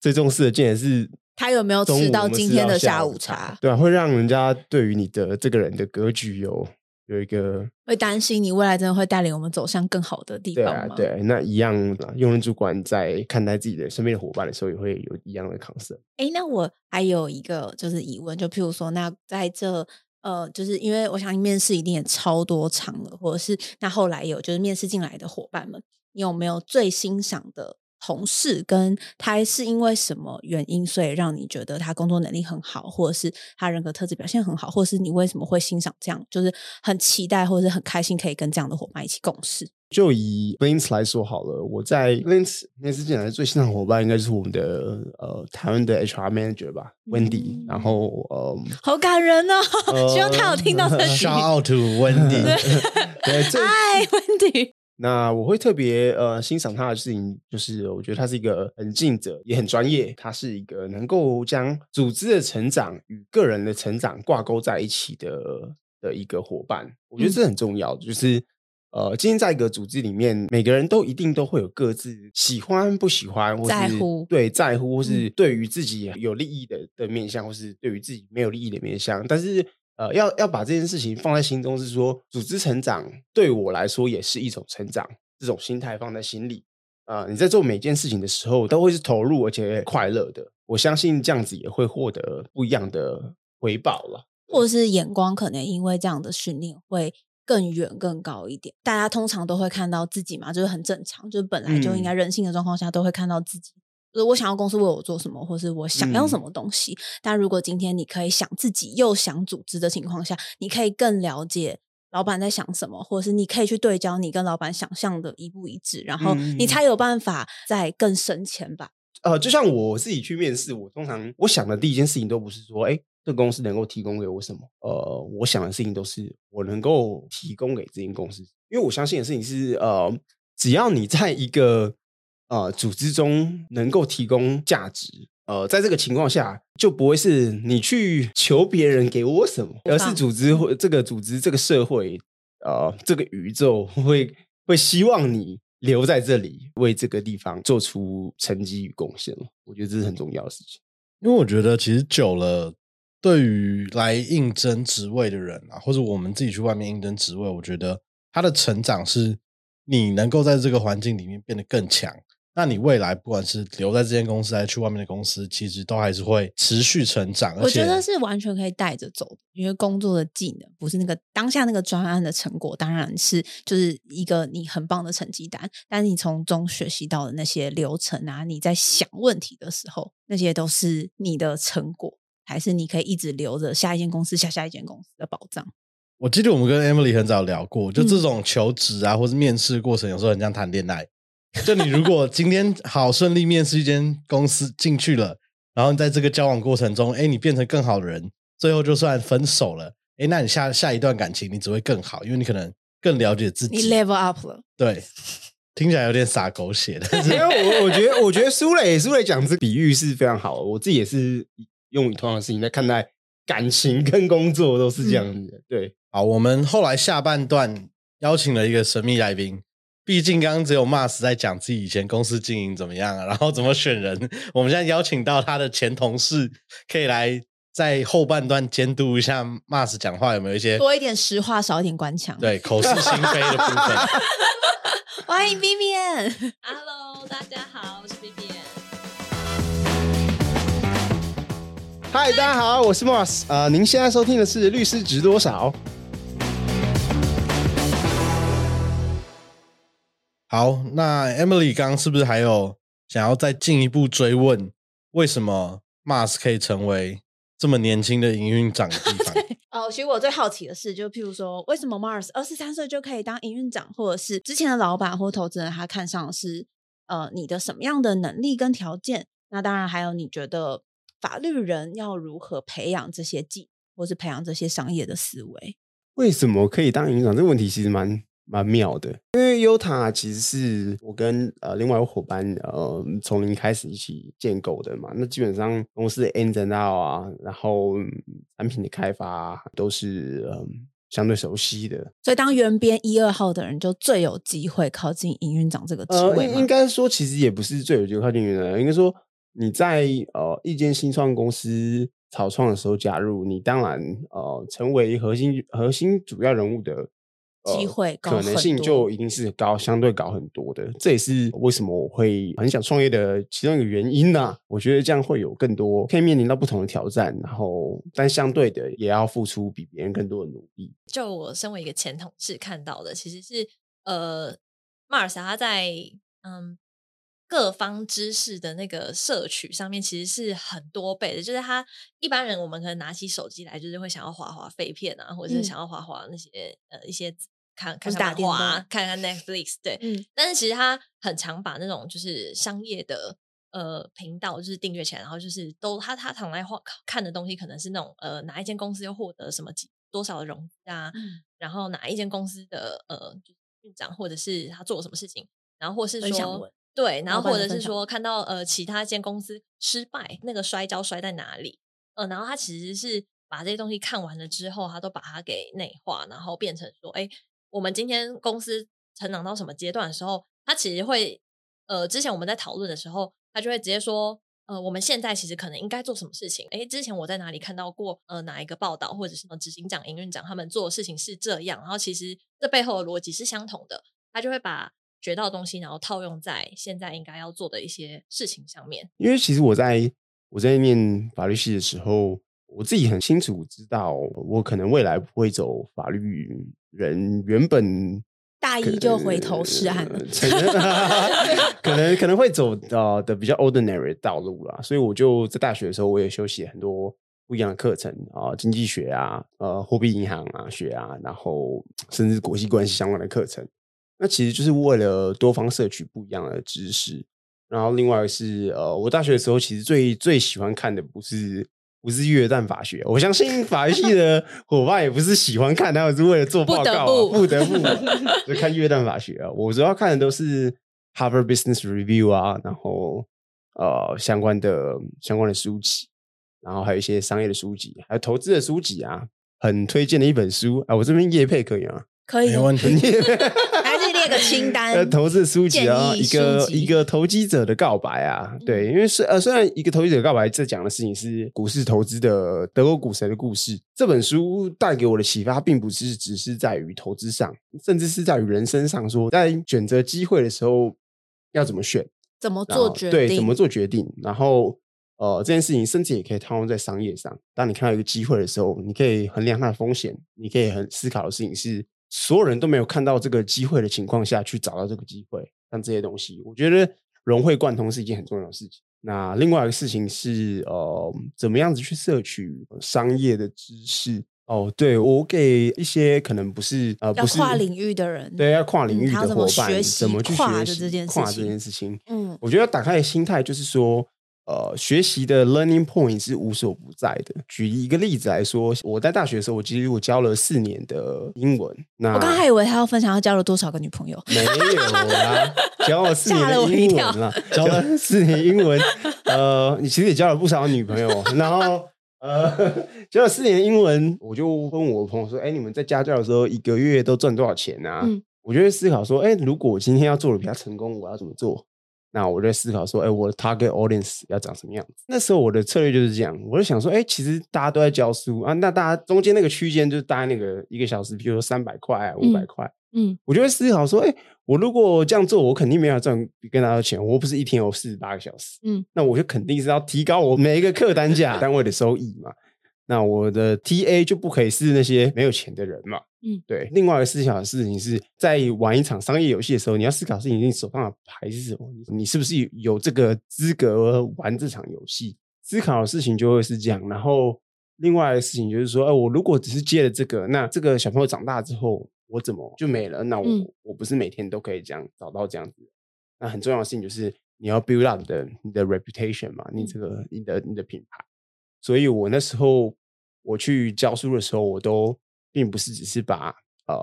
最重视的，竟然是他有没有吃到今天的下午下午茶？对啊，会让人家对于你的这个人的格局有有一个会担心你未来真的会带领我们走向更好的地方对，那一样啊，用人主管在看待自己的身边的伙伴的时候，也会有一样的 concern。哎，那我还有一个就是疑问，就譬如说，那在这呃，就是因为我相信面试一定也超多场了，或者是那后来有就是面试进来的伙伴们，你有没有最欣赏的同事？跟他是因为什么原因，所以让你觉得他工作能力很好，或者是他人格特质表现很好，或者是你为什么会欣赏这样，就是很期待或者是很开心可以跟这样的伙伴一起共事？就以 Lins 来说好了，我在 Lins 面试进来的最欣赏的伙伴应该就是我们的呃台湾的 HR manager 吧，Wendy、嗯然后呃，好感人哦！呃希望他有听到这集。Shout out to Wendy，对，最 嗨，Wendy。那我会特别呃欣赏他的事情，就是我觉得他是一个很尽责，也很专业。他是一个能够将组织的成长与个人的成长挂钩在一起的的一个伙伴。我觉得这很重要，就是呃，今天在一个组织里面，每个人都一定都会有各自喜欢、不喜欢，或是在乎对在乎，或是对于自己有利益的的面向，或是对于自己没有利益的面向，但是。呃，要要把这件事情放在心中，是说组织成长对我来说也是一种成长，这种心态放在心里。啊、你在做每件事情的时候，都会是投入而且快乐的。我相信这样子也会获得不一样的回报了。或者是眼光可能因为这样的训练会更远更高一点。大家通常都会看到自己嘛，就是很正常，就是本来就应该人性的状况下都会看到自己。就是我想要公司为我做什么，或是我想要什嗯么东西。但如果今天你可以想自己又想组织的情况下，你可以更了解老板在想什么，或者是你可以去对焦你跟老板想象的一不一致，然后你嗯才有办法再更升迁吧。呃，就像我自己去面试，我通常我想的第一件事情都不是说，哎，这个公司能够提供给我什么，呃，我想的事情都是我能够提供给这间公司，因为我相信的事情是，呃，只要你在一个呃组织中能够提供价值，呃，在这个情况下，就不会是你去求别人给我什么，而是组织会这个组织这个社会，呃，这个宇宙会会希望你留在这里，为这个地方做出成绩与贡献了。我觉得这是很重要的事情。因为我觉得其实久了，对于来应征职位的人啊，或者我们自己去外面应征职位，我觉得他的成长是你能够在这个环境里面变得更强。那你未来不管是留在这间公司还是去外面的公司，其实都还是会持续成长。我觉得是完全可以带着走的，因为工作的技能不是那个当下那个专案的成果，当然是就是一个你很棒的成绩单，但是你从中学习到的那些流程啊，你在想问题的时候，那些都是你的成果，还是你可以一直留着下一间公司、下下一间公司的保障。我记得我们跟 Emily 很早聊过，就嗯这种求职啊，或是面试过程，有时候很像谈恋爱。就你如果今天好顺利面试一间公司进去了，然后你在这个交往过程中，哎，你变成更好的人，最后就算分手了，哎，那你下下一段感情你只会更好，因为你可能更了解自己你己。level up 了，对，听起来有点洒狗血，但是因为我我觉得，我觉得苏磊苏磊讲这个比喻是非常好的。我自己也是用同样的事情在看待感情跟工作，都是这样子的。对，好，我们后来下半段邀请了一个神秘来宾。毕竟刚刚只有 Mars 在讲自己以前公司经营怎么样啊，然后怎么选人。我们现在邀请到他的前同事，可以来在后半段监督一下 Mars 讲话有没有一些多一点实话，少一点官腔。，对口是心非的部分。欢迎 Vivian。Hello，大家好，我是 B B。嗨，大家好，我是 Moss。呃，您现在收听的是《律师值多少》。好，那 Emily 刚刚是不是还有想要再进一步追问，为什么 Mars 可以成为这么年轻的营运长的地方？哦，其实我最好奇的是，就譬如说，为什么 Mars 二十三岁就可以当营运长，或者是之前的老板或投资人他看上的是呃你的什么样的能力跟条件？那当然还有你觉得法律人要如何培养这些技，或是培养这些商业的思维？为什么可以当营运长？这个问题其实蛮蛮妙的，因为 Utah 其实是我跟呃另外一个伙伴呃从零开始一起建构的嘛。那基本上公司的 and out 啊，然后、嗯产品的开发、啊、都是嗯相对熟悉的。所以当原编一二号的人就最有机会靠近营运长这个职呃，位吗？应应该说其实也不是最有机会靠近营运长，应该说你在呃一间新创公司草创的时候加入，你当然呃成为核心核心主要人物的。呃机会可能性就一定是高，相对高很多的。这也是为什么我会很想创业的其中一个原因呐、我觉得这样会有更多可以面临到不同的挑战，然后但相对的也要付出比别人更多的努力。就我身为一个前同事看到的，其实是呃马尔萨他在嗯各方知识的那个摄取上面，其实是很多倍的。就是他一般人我们可能拿起手机来，就是会想要划划废片啊，或者是嗯想要划划那些呃一些看看看漫是打电动画啊，看看 Netflix，对，嗯。但是其实他很常把那种就是商业的呃频道就是订阅起来，然后就是都他他常来画看的东西可能是那种呃哪一间公司又获得什么几多少的融资啊，嗯。然后哪一间公司的呃就是院长或者是他做了什么事情，然后或是说对，然老后或者是说看到呃其他间公司失败，那个摔跤摔在哪里，呃，然后他其实是把这些东西看完了之后，他都把它给内化，然后变成说，哎，我们今天公司成长到什么阶段的时候，他其实会呃，之前我们在讨论的时候，他就会直接说。呃，我们现在其实可能应该做什么事情？哎，之前我在哪里看到过呃哪一个报道，或者是什么执行长、营运长他们做的事情是这样，然后其实这背后的逻辑是相同的，他就会把学到的东西，然后套用在现在应该要做的一些事情上面。因为其实我在我在念法律系的时候，我自己很清楚知道，我可能未来不会走法律人原本大一就回头是岸了可能可能会走呃的比较 ordinary 的道路啦，所以我就在大学的时候，我也修习很多不一样的课程啊、经济学啊、呃货币银行啊学啊，然后甚至国际关系相关的课程。那其实就是为了多方摄取不一样的知识。然后另外是呃，我大学的时候其实最最喜欢看的不是不是越战法学，我相信法学系的伙伴也不是喜欢看，他们是为了做报告、啊，不得不就看越战法学啊。我主要看的都是 Harvard Business Review 啊，然后呃相关的相关的书籍，然后还有一些商业的书籍，还有投资的书籍啊，很推荐的一本书啊。我这边叶配可以吗？可以哦，没问题。还是列个清呃，单。投资书籍啊，一个一个投机者的告白啊，对，因为是呃，虽然一个投机者的告白这讲的事情是股市投资的德国股神的故事，这本书带给我的启发，并不是只是在于投资上，甚至是在于人生上说，在选择机会的时候要怎么选，怎么做决定？对，怎么做决定，然后。呃，这件事情甚至也可以套用在商业上。当你看到一个机会的时候，你可以衡量它的风险，你可以很思考的事情是，所有人都没有看到这个机会的情况下去找到这个机会，像这些东西，我觉得融会贯通是一件很重要的事情。那另外一个事情是，呃，怎么样子去摄取商业的知识？哦，对我给一些可能不是呃，要不是跨领域的人，对，要跨领域的伙伴，怎么去学习跨的这件事跨这情件事情？嗯，我觉得打开的心态就是说，呃，学习的 learning point 是无所不在的。举一个例子来说，我在大学的时候，我其实我教了四年的英文。那我刚才还以为他要分享他交了多少个女朋友，没有啦，教了四年的英文啦，教了四年英文。呃，你其实也交了不少女朋友，然后呃，教了四年英文，我就问我朋友说：“哎，你们在家教的时候，一个月都赚多少钱啊？”嗯我就会思考说：“哎，如果我今天要做的比较成功，我要怎么做？”那我就在思考说：“哎，我的 target audience 要长什么样子？”那时候我的策略就是这样，我就想说：“哎，其实大家都在教书啊，那大家中间那个区间就是大概那个一个小时，比如说三百块、啊五百嗯块。”嗯我就会思考说，哎、我如果这样做，我肯定没有赚比更大的钱，我又不是一天有四十八个小时，嗯，那我就肯定是要提高我每一个客单价单位的收益嘛。那我的 TA 就不可以是那些没有钱的人嘛，嗯，对。另外一个思考的事情是在玩一场商业游戏的时候，你要思考的事情，你手上的牌是什么？你是不是有有这个资格玩这场游戏？思考的事情就会是这样。然后另外的事情就是说，哎，我如果只是接了这个，那这个小朋友长大之后，我怎么就没了？那我、嗯我不是每天都可以这样找到这样子。那很重要的事情就是你要 build up 的你的 reputation 嘛，你这个你的你的品牌。所以我那时候我去教书的时候，我都并不是只是把呃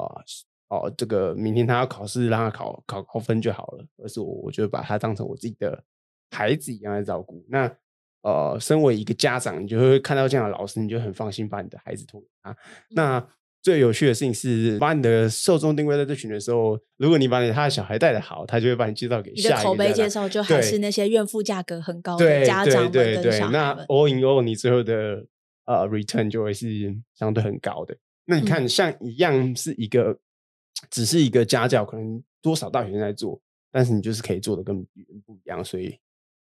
哦这个明天他要考试让他考考高分就好了，而是我我就把他当成我自己的孩子一样来照顾。那呃，身为一个家长，你就会看到这样的老师，你就很放心把你的孩子托给他。那最有趣的事情是，把你的受众定位在这群的时候，如果你把你他的小孩带的好，他就会把你介绍给你下一个的口碑介绍就还是那些怨妇价格很高的家长们对对对，那。all in all，你最后的呃 return 就会是相对很高的。那你嗯看，像一样是一个，只是一个家教，可能多少大学生在做，但是你就是可以做的跟别人不一样，所以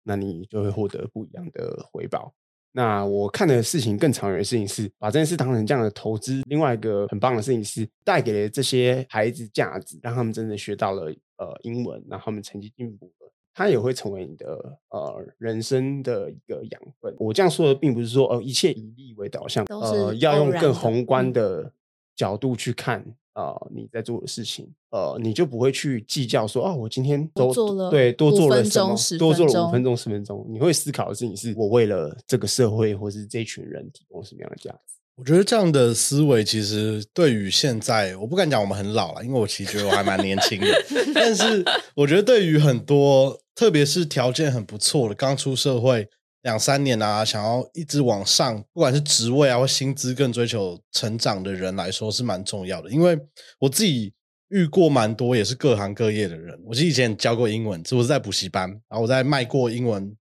那你就会获得不一样的回报。那我看的事情更长远的事情是把这件事当成这样的投资。另外一个很棒的事情是带给了这些孩子价值，让他们真的学到了呃英文，然后他们成绩进步了。它也会成为你的呃人生的一个养分。我这样说的并不是说呃一切以利为导向，呃要用更宏观嗯的角度去看呃你在做的事情，呃你就不会去计较说哦我今天都多做了对多做了什么钟多做了五分钟十分钟，你会思考的事情是我为了这个社会或是这群人提供什么样的价值。我觉得这样的思维其实对于现在，我不敢讲我们很老了，因为我其实觉得我还蛮年轻的。但是我觉得对于很多，特别是条件很不错的，刚出社会两三年啊，想要一直往上，不管是职位啊或薪资更追求成长的人来说，是蛮重要的。因为我自己遇过蛮多也是各行各业的人。我是以前教过英文，我是在补习班，然后我在卖过英文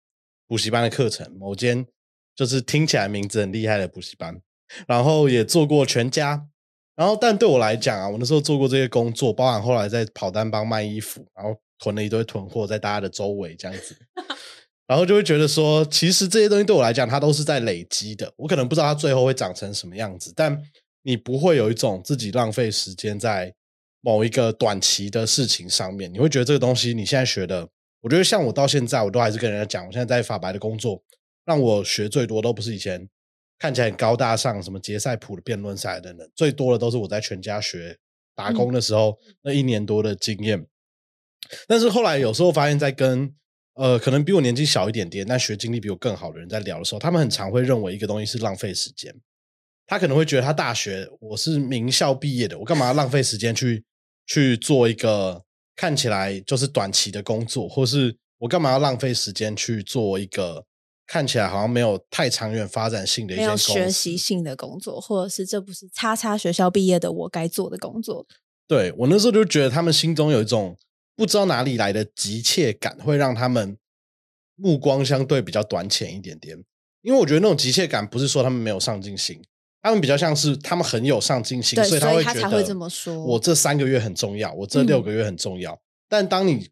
补习班的课程，某间就是听起来名字很厉害的补习班。然后也做过全家，然后但对我来讲啊，我那时候做过这些工作，包含后来在跑单帮卖衣服，然后囤了一堆囤货在大家的周围这样子，然后就会觉得说，其实这些东西对我来讲，它都是在累积的，我可能不知道它最后会长成什么样子，但你不会有一种自己浪费时间在某一个短期的事情上面，你会觉得这个东西你现在学的，我觉得像我到现在，我都还是跟人家讲，我现在在法白的工作，让我学最多都不是以前。看起来很高大上，什么杰赛普的辩论赛等等，最多的都是我在全家学打工的时候、那一年多的经验。但是后来有时候发现，在跟呃可能比我年纪小一点点，但学经历比我更好的人在聊的时候，他们很常会认为一个东西是浪费时间。他可能会觉得他大学我是名校毕业的，我干嘛要浪费时间去去做一个看起来就是短期的工作，或是我干嘛要浪费时间去做一个看起来好像没有太长远发展性的一没有间公司？学习性的工作，或者是这不是叉叉学校毕业的我该做的工作。对我那时候就觉得他们心中有一种不知道哪里来的急切感，会让他们目光相对比较短浅一点点。因为我觉得那种急切感不是说他们没有上进心，他们比较像是他们很有上进心，所以他会觉得我这三个月很重要，我这六嗯个月很重要。但当你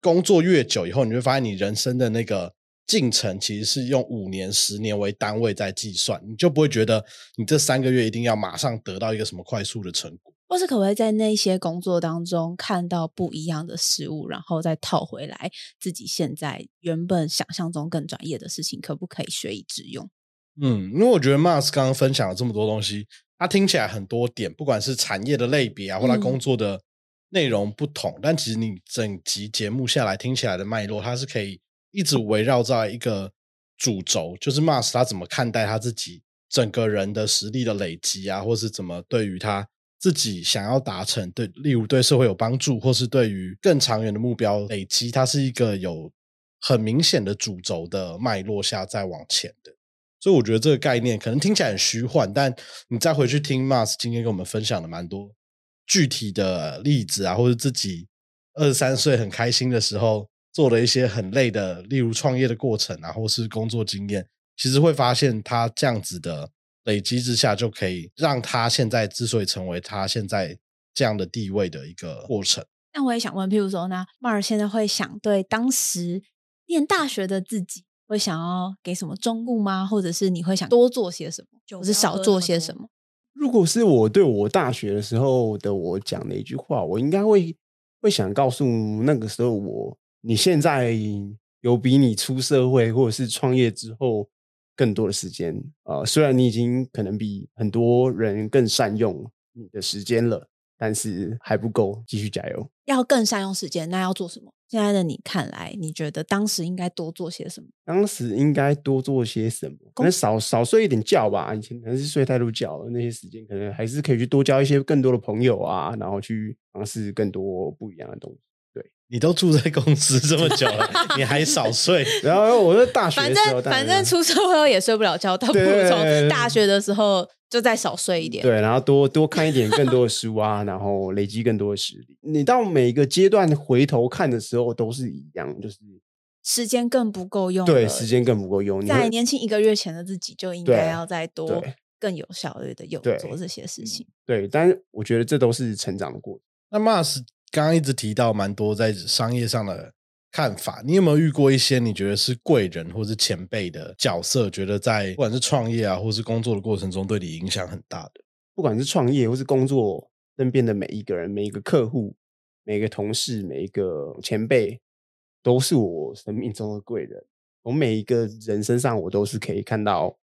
工作越久以后，你会发现你人生的那个进程其实是用五年、十年为单位在计算，你就不会觉得你这三个月一定要马上得到一个什么快速的成果。或是可不可以在那些工作当中看到不一样的事物，然后再套回来自己现在原本想象中更专业的事情，可不可以学以致用？嗯，因为我觉得 Mars 刚刚分享了这么多东西，他听起来很多点，不管是产业的类别啊，或他嗯工作的内容不同，但其实你整集节目下来听起来的脉络，它是可以一直围绕在一个主轴，就是 Mas 他怎么看待他自己整个人的实力的累积啊，或是怎么对于他自己想要达成对，例如对社会有帮助，或是对于更长远的目标累积，它是一个有很明显的主轴的脉络下再往前的。所以我觉得这个概念可能听起来很虚幻，但你再回去听 Mas 今天跟我们分享的蛮多具体的例子啊，或者自己二十三岁很开心的时候做了一些很累的，例如创业的过程啊，或是工作经验，其实会发现他这样子的累积之下，就可以让他现在之所以成为他现在这样的地位的一个过程。那我也想问，譬如说，那 Mar 现在会想对当时念大学的自己，会想要给什么忠告吗？或者是你会想多做些什么，或是少做些什么？如果是我对我大学的时候的我讲的一句话，我应该会会想告诉那个时候我，你现在有比你出社会或者是创业之后更多的时间啊、呃虽然你已经可能比很多人更善用你的时间了，但是还不够，继续加油。要更善用时间，那要做什么？现在的你看来，你觉得当时应该多做些什么？当时应该多做些什么？可能少少睡一点觉吧。以前可能是睡太多觉了，那些时间可能还是可以去多交一些更多的朋友啊，然后去尝试更多不一样的东西。你都住在公司这么久了，你还少睡？然后我在大学反正反正出社会后也睡不了觉，倒不如从大学的时候就再少睡一点。对，然后多多看一点更多的书啊，然后累积更多的实力。你到每个阶段回头看的时候，都是一样，就是时间更不够用对时间更不够用。你在年轻一个月前的自己就应该要再多更有效率的有做这些事情。对，但是我觉得这都是成长的过程。那 Mars 刚刚一直提到蛮多在商业上的看法，你有没有遇过一些你觉得是贵人或是前辈的角色，觉得在不管是创业啊，或是工作的过程中对你影响很大的？不管是创业或是工作，身边的每一个人、每一个客户、每一个同事、每一个前辈，都是我生命中的贵人。从每一个人身上，我都是可以看到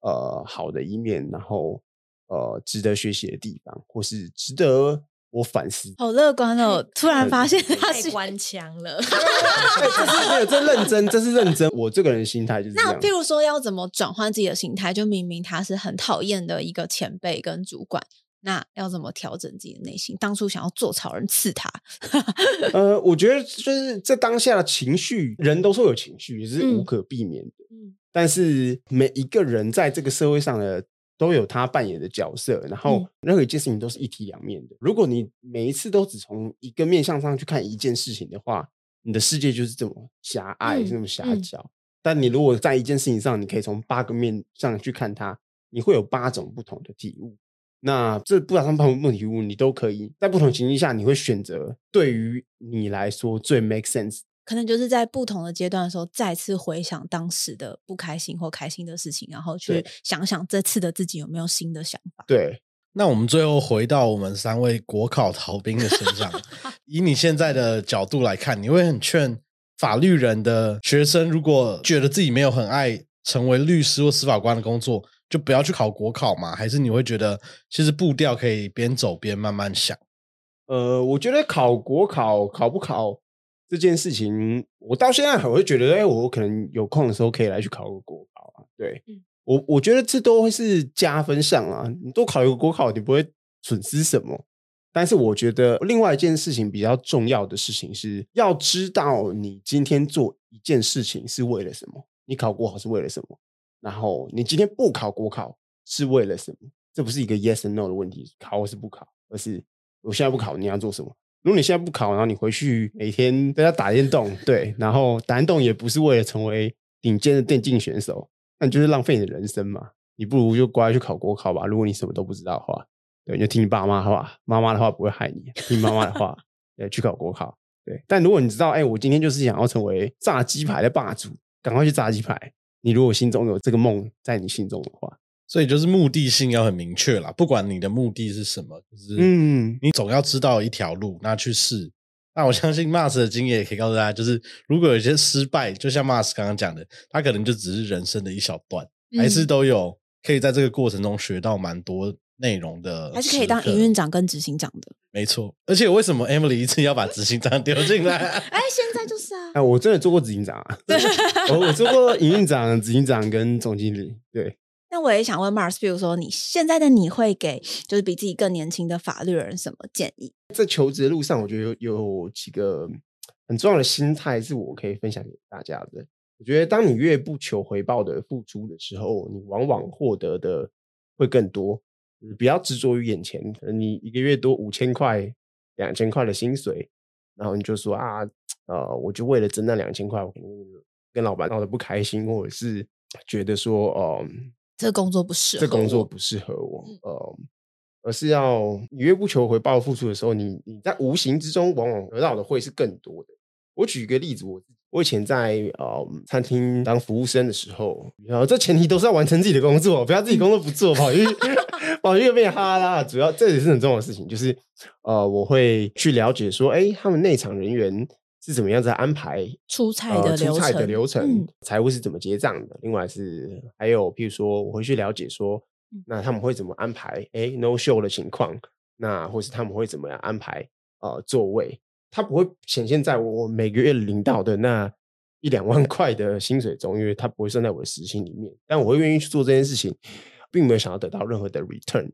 呃好的一面，然后呃值得学习的地方，或是值得我反思。好乐观哦！突然发现他是太官腔了。对，这是没有，这认真，这是认真。我这个人心态就是这样。那譬如说要怎么转换自己的心态？就明明他是很讨厌的一个前辈跟主管，那要怎么调整自己的内心？当初想要做草人刺他，呃，我觉得就是在当下的情绪，人都是会有情绪，也是无嗯可避免的。嗯但是每一个人在这个社会上的都有他扮演的角色，然后嗯任何一件事情都是一体两面的。如果你每一次都只从一个面向上去看一件事情的话，你的世界就是这么狭隘，嗯这么狭嗯小。但你如果在一件事情上，你可以从八个面上去看它，你会有八种不同的体悟。那这不管上不同不同体悟，你都可以在不同情境下，你会选择对于你来说最 make sense 可能就是在不同的阶段的时候，再次回想当时的不开心或开心的事情，然后去想想这次的自己有没有新的想法。对，那我们最后回到我们三位国考逃兵的身上，以你现在的角度来看，你会很劝法律人的学生，如果觉得自己没有很爱成为律师或司法官的工作，就不要去考国考嘛？还是你会觉得其实步调可以边走边慢慢想？呃，我觉得考国考考不考这件事情，我到现在还会觉得，哎，我可能有空的时候可以来去考个国考啊。对，嗯我我觉得这都会是加分项啊。你多考一个国考，你不会损失什么。但是我觉得另外一件事情比较重要的事情是，要知道你今天做一件事情是为了什么，你考国考是为了什么，然后你今天不考国考是为了什么？这不是一个 yes and no 的问题，考或是不考，而是我现在不考，你要做什么？如果你现在不考，然后你回去每天在家打电动，对，然后打电动也不是为了成为顶尖的电竞选手，那你就是浪费你的人生嘛。你不如就乖去考国考吧。如果你什么都不知道的话，对，你就听你爸妈的话，妈妈的话不会害你，听妈妈的话，对，去考国考。对，但如果你知道，哎，我今天就是想要成为炸鸡排的霸主，赶快去炸鸡排。你如果心中有这个梦在你心中的话，所以就是目的性要很明确啦，不管你的目的是什么，就是嗯你总要知道一条路，那去试。那我相信 Mars 的经验也可以告诉大家，就是如果有一些失败，就像 Mars 刚刚讲的，他可能就只是人生的一小段，还是嗯都有可以在这个过程中学到蛮多内容的，还是可以当营运。长跟执行长的。没错，而且为什么 Emily 一次要把执行长丢进来？哎，现在就是啊哎，，我真的做过执行长啊，我我做过营运长、执行长跟总经理，对。那我也想问 Mars，比如说你现在的你会给就是比自己更年轻的法律人什么建议？在求职的路上，我觉得有有几个很重要的心态是我可以分享给大家的。我觉得，当你越不求回报的付出的时候，你往往获得的会更多。就是不要执着于眼前，可能你一个月多五千块、两千块的薪水，然后你就说啊，呃，我就为了挣那两千块，我可能跟老板闹得不开心，或者是觉得说，哦、这个工作不适合这工作不适合我，嗯呃，而是要你越不求回报付出的时候，你你在无形之中往往得到的会是更多的。我举一个例子，我我以前在呃餐厅当服务生的时候，然后这前提都是要完成自己的工作，不要自己工作不做，跑去 跑去变哈啦。主要这也是很重要的事情，就是呃我会去了解说，哎，他们内场人员是怎么样子安排出菜呃的流程出菜的程流程嗯，财务是怎么结账的。另外是还有，譬如说，我会去了解说嗯，那他们会怎么安排？哎，no show 的情况，那或是他们会怎么样安排？呃，座位，它不会显现在我每个月领到的那一两万块的薪水中，因为它不会算在我的时薪里面。但我会愿意去做这件事情，并没有想要得到任何的 return。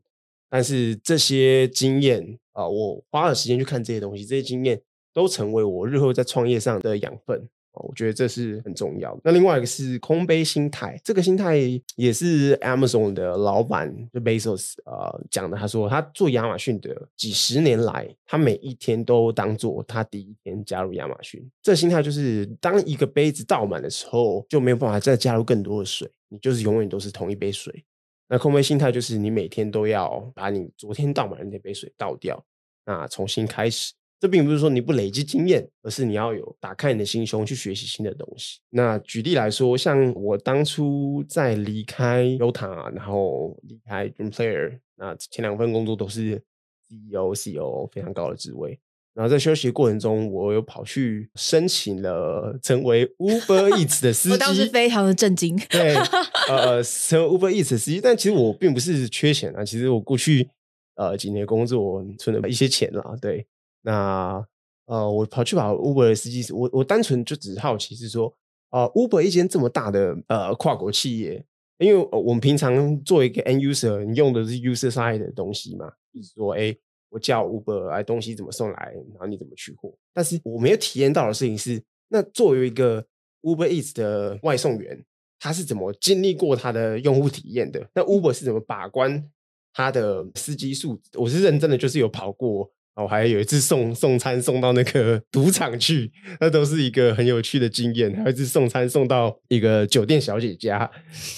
但是这些经验啊、呃我花了时间去看这些东西，这些经验都成为我日后在创业上的养分。我觉得这是很重要的。那另外一个是空杯心态，这个心态也是 Amazon 的老板就 Bezos 呃讲的。他说他做亚马逊的几十年来，他每一天都当做他第一天加入亚马逊。这心态就是，当一个杯子倒满的时候，就没有办法再加入更多的水，你就是永远都是同一杯水。那空杯心态就是你每天都要把你昨天倒满的那杯水倒掉，那重新开始。这并不是说你不累积经验，而是你要有打开你的心胸去学习新的东西。那举例来说，像我当初在离开 Yota，然后离开 Dream Player，那前两份工作都是 CEO、CEO 非常高的职位。然后在休息过程中，我又跑去申请了成为 Uber Eats 的司机。我当时非常的震惊。对，呃，成为 Uber Eats 的司机，但其实我并不是缺钱啊。其实我过去呃几年工作存了一些钱啦，对。那呃，我跑去跑 Uber 的司机，我我单纯就只是好奇，是说，呃，Uber 一间这么大的呃跨国企业，因为我们平常做一个 End User，你用的是 User Side 的东西嘛，就是说，哎，我叫 Uber 来，东西怎么送来，然后你怎么取货。但是我没有体验到的事情是，那作为一个 Uber Eats 的外送员，他是怎么经历过他的用户体验的？那 Uber 是怎么把关他的司机素质？我是认真的，就是有跑过。我还有一次送送餐送到那个赌场去，那都是一个很有趣的经验。还有一次送餐送到一个酒店小姐家，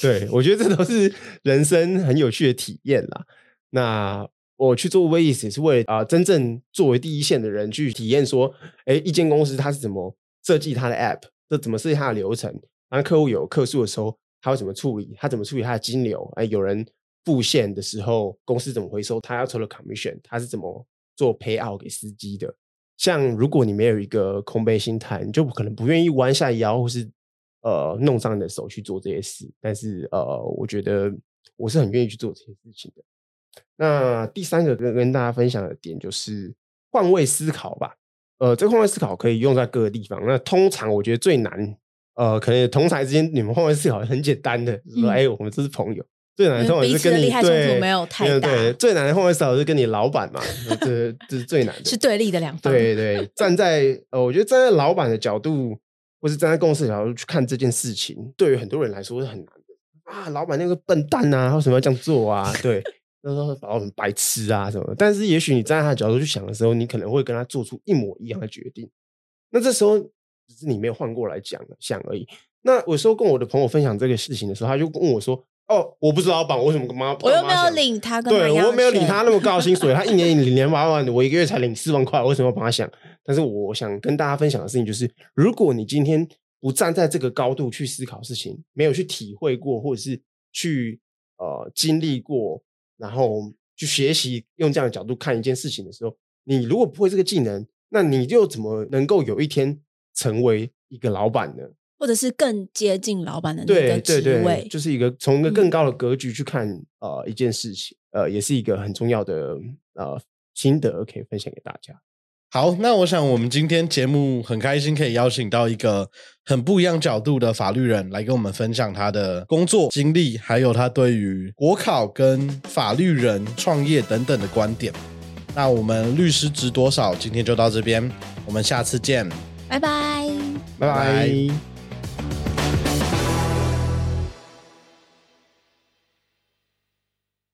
对我觉得这都是人生很有趣的体验啦。那我去做 v 意 s 也是为了啊，真正作为第一线的人去体验，说，哎，一间公司它是怎么设计它的 App，这怎么设计它的流程？当客户有客诉的时候，他会怎么处理？他怎么处理他的金流？哎，有人付现的时候，公司怎么回收？他要抽的 commission，他是怎么？做陪 out 给司机的，像如果你没有一个空杯心态，你就可能不愿意弯下腰，或是呃弄脏你的手去做这些事。但是呃，我觉得我是很愿意去做这些事情的。那第三个跟跟大家分享的点就是换位思考吧。呃，这个换位思考可以用在各个地方。那通常我觉得最难，呃，可能同台之间你们换位思考很简单的，说哎，我们这是朋友。最难的通常是跟你对对最难的换位思考是跟你老板嘛，这这是最难的，是对立的两方。对对，站在呃，我觉得站在老板的角度，或是站在公司的角度去看这件事情，对于很多人来说是很难的啊。老板那个笨蛋啊，为什么要这样做啊？对，那时候老板白痴啊什么。但是也许你站在他的角度去想的时候，你可能会跟他做出一模一样的决定。那这时候只是你没有换过来讲想而已。那有时候跟我的朋友分享这个事情的时候，他就问我说。哦，我不知道吧？为什么跟妈？我又没有领他，对我又没有领他那么高薪水，他一年领两百万，我一个月才领四万块，我为什么要帮他想？但是我想跟大家分享的事情就是，如果你今天不站在这个高度去思考事情，没有去体会过，或者是去呃经历过，然后去学习用这样的角度看一件事情的时候，你如果不会这个技能，那你就怎么能够有一天成为一个老板呢？或者是更接近老板的那个职位，就是一个从一个更高的格局去看呃一件事情，呃，也是一个很重要的呃心得可以分享给大家。好，那我想我们今天节目很开心可以邀请到一个很不一样角度的法律人来跟我们分享他的工作经历，还有他对于国考跟法律人创业等等的观点。那我们律师值多少？今天就到这边，我们下次见，拜拜，拜拜。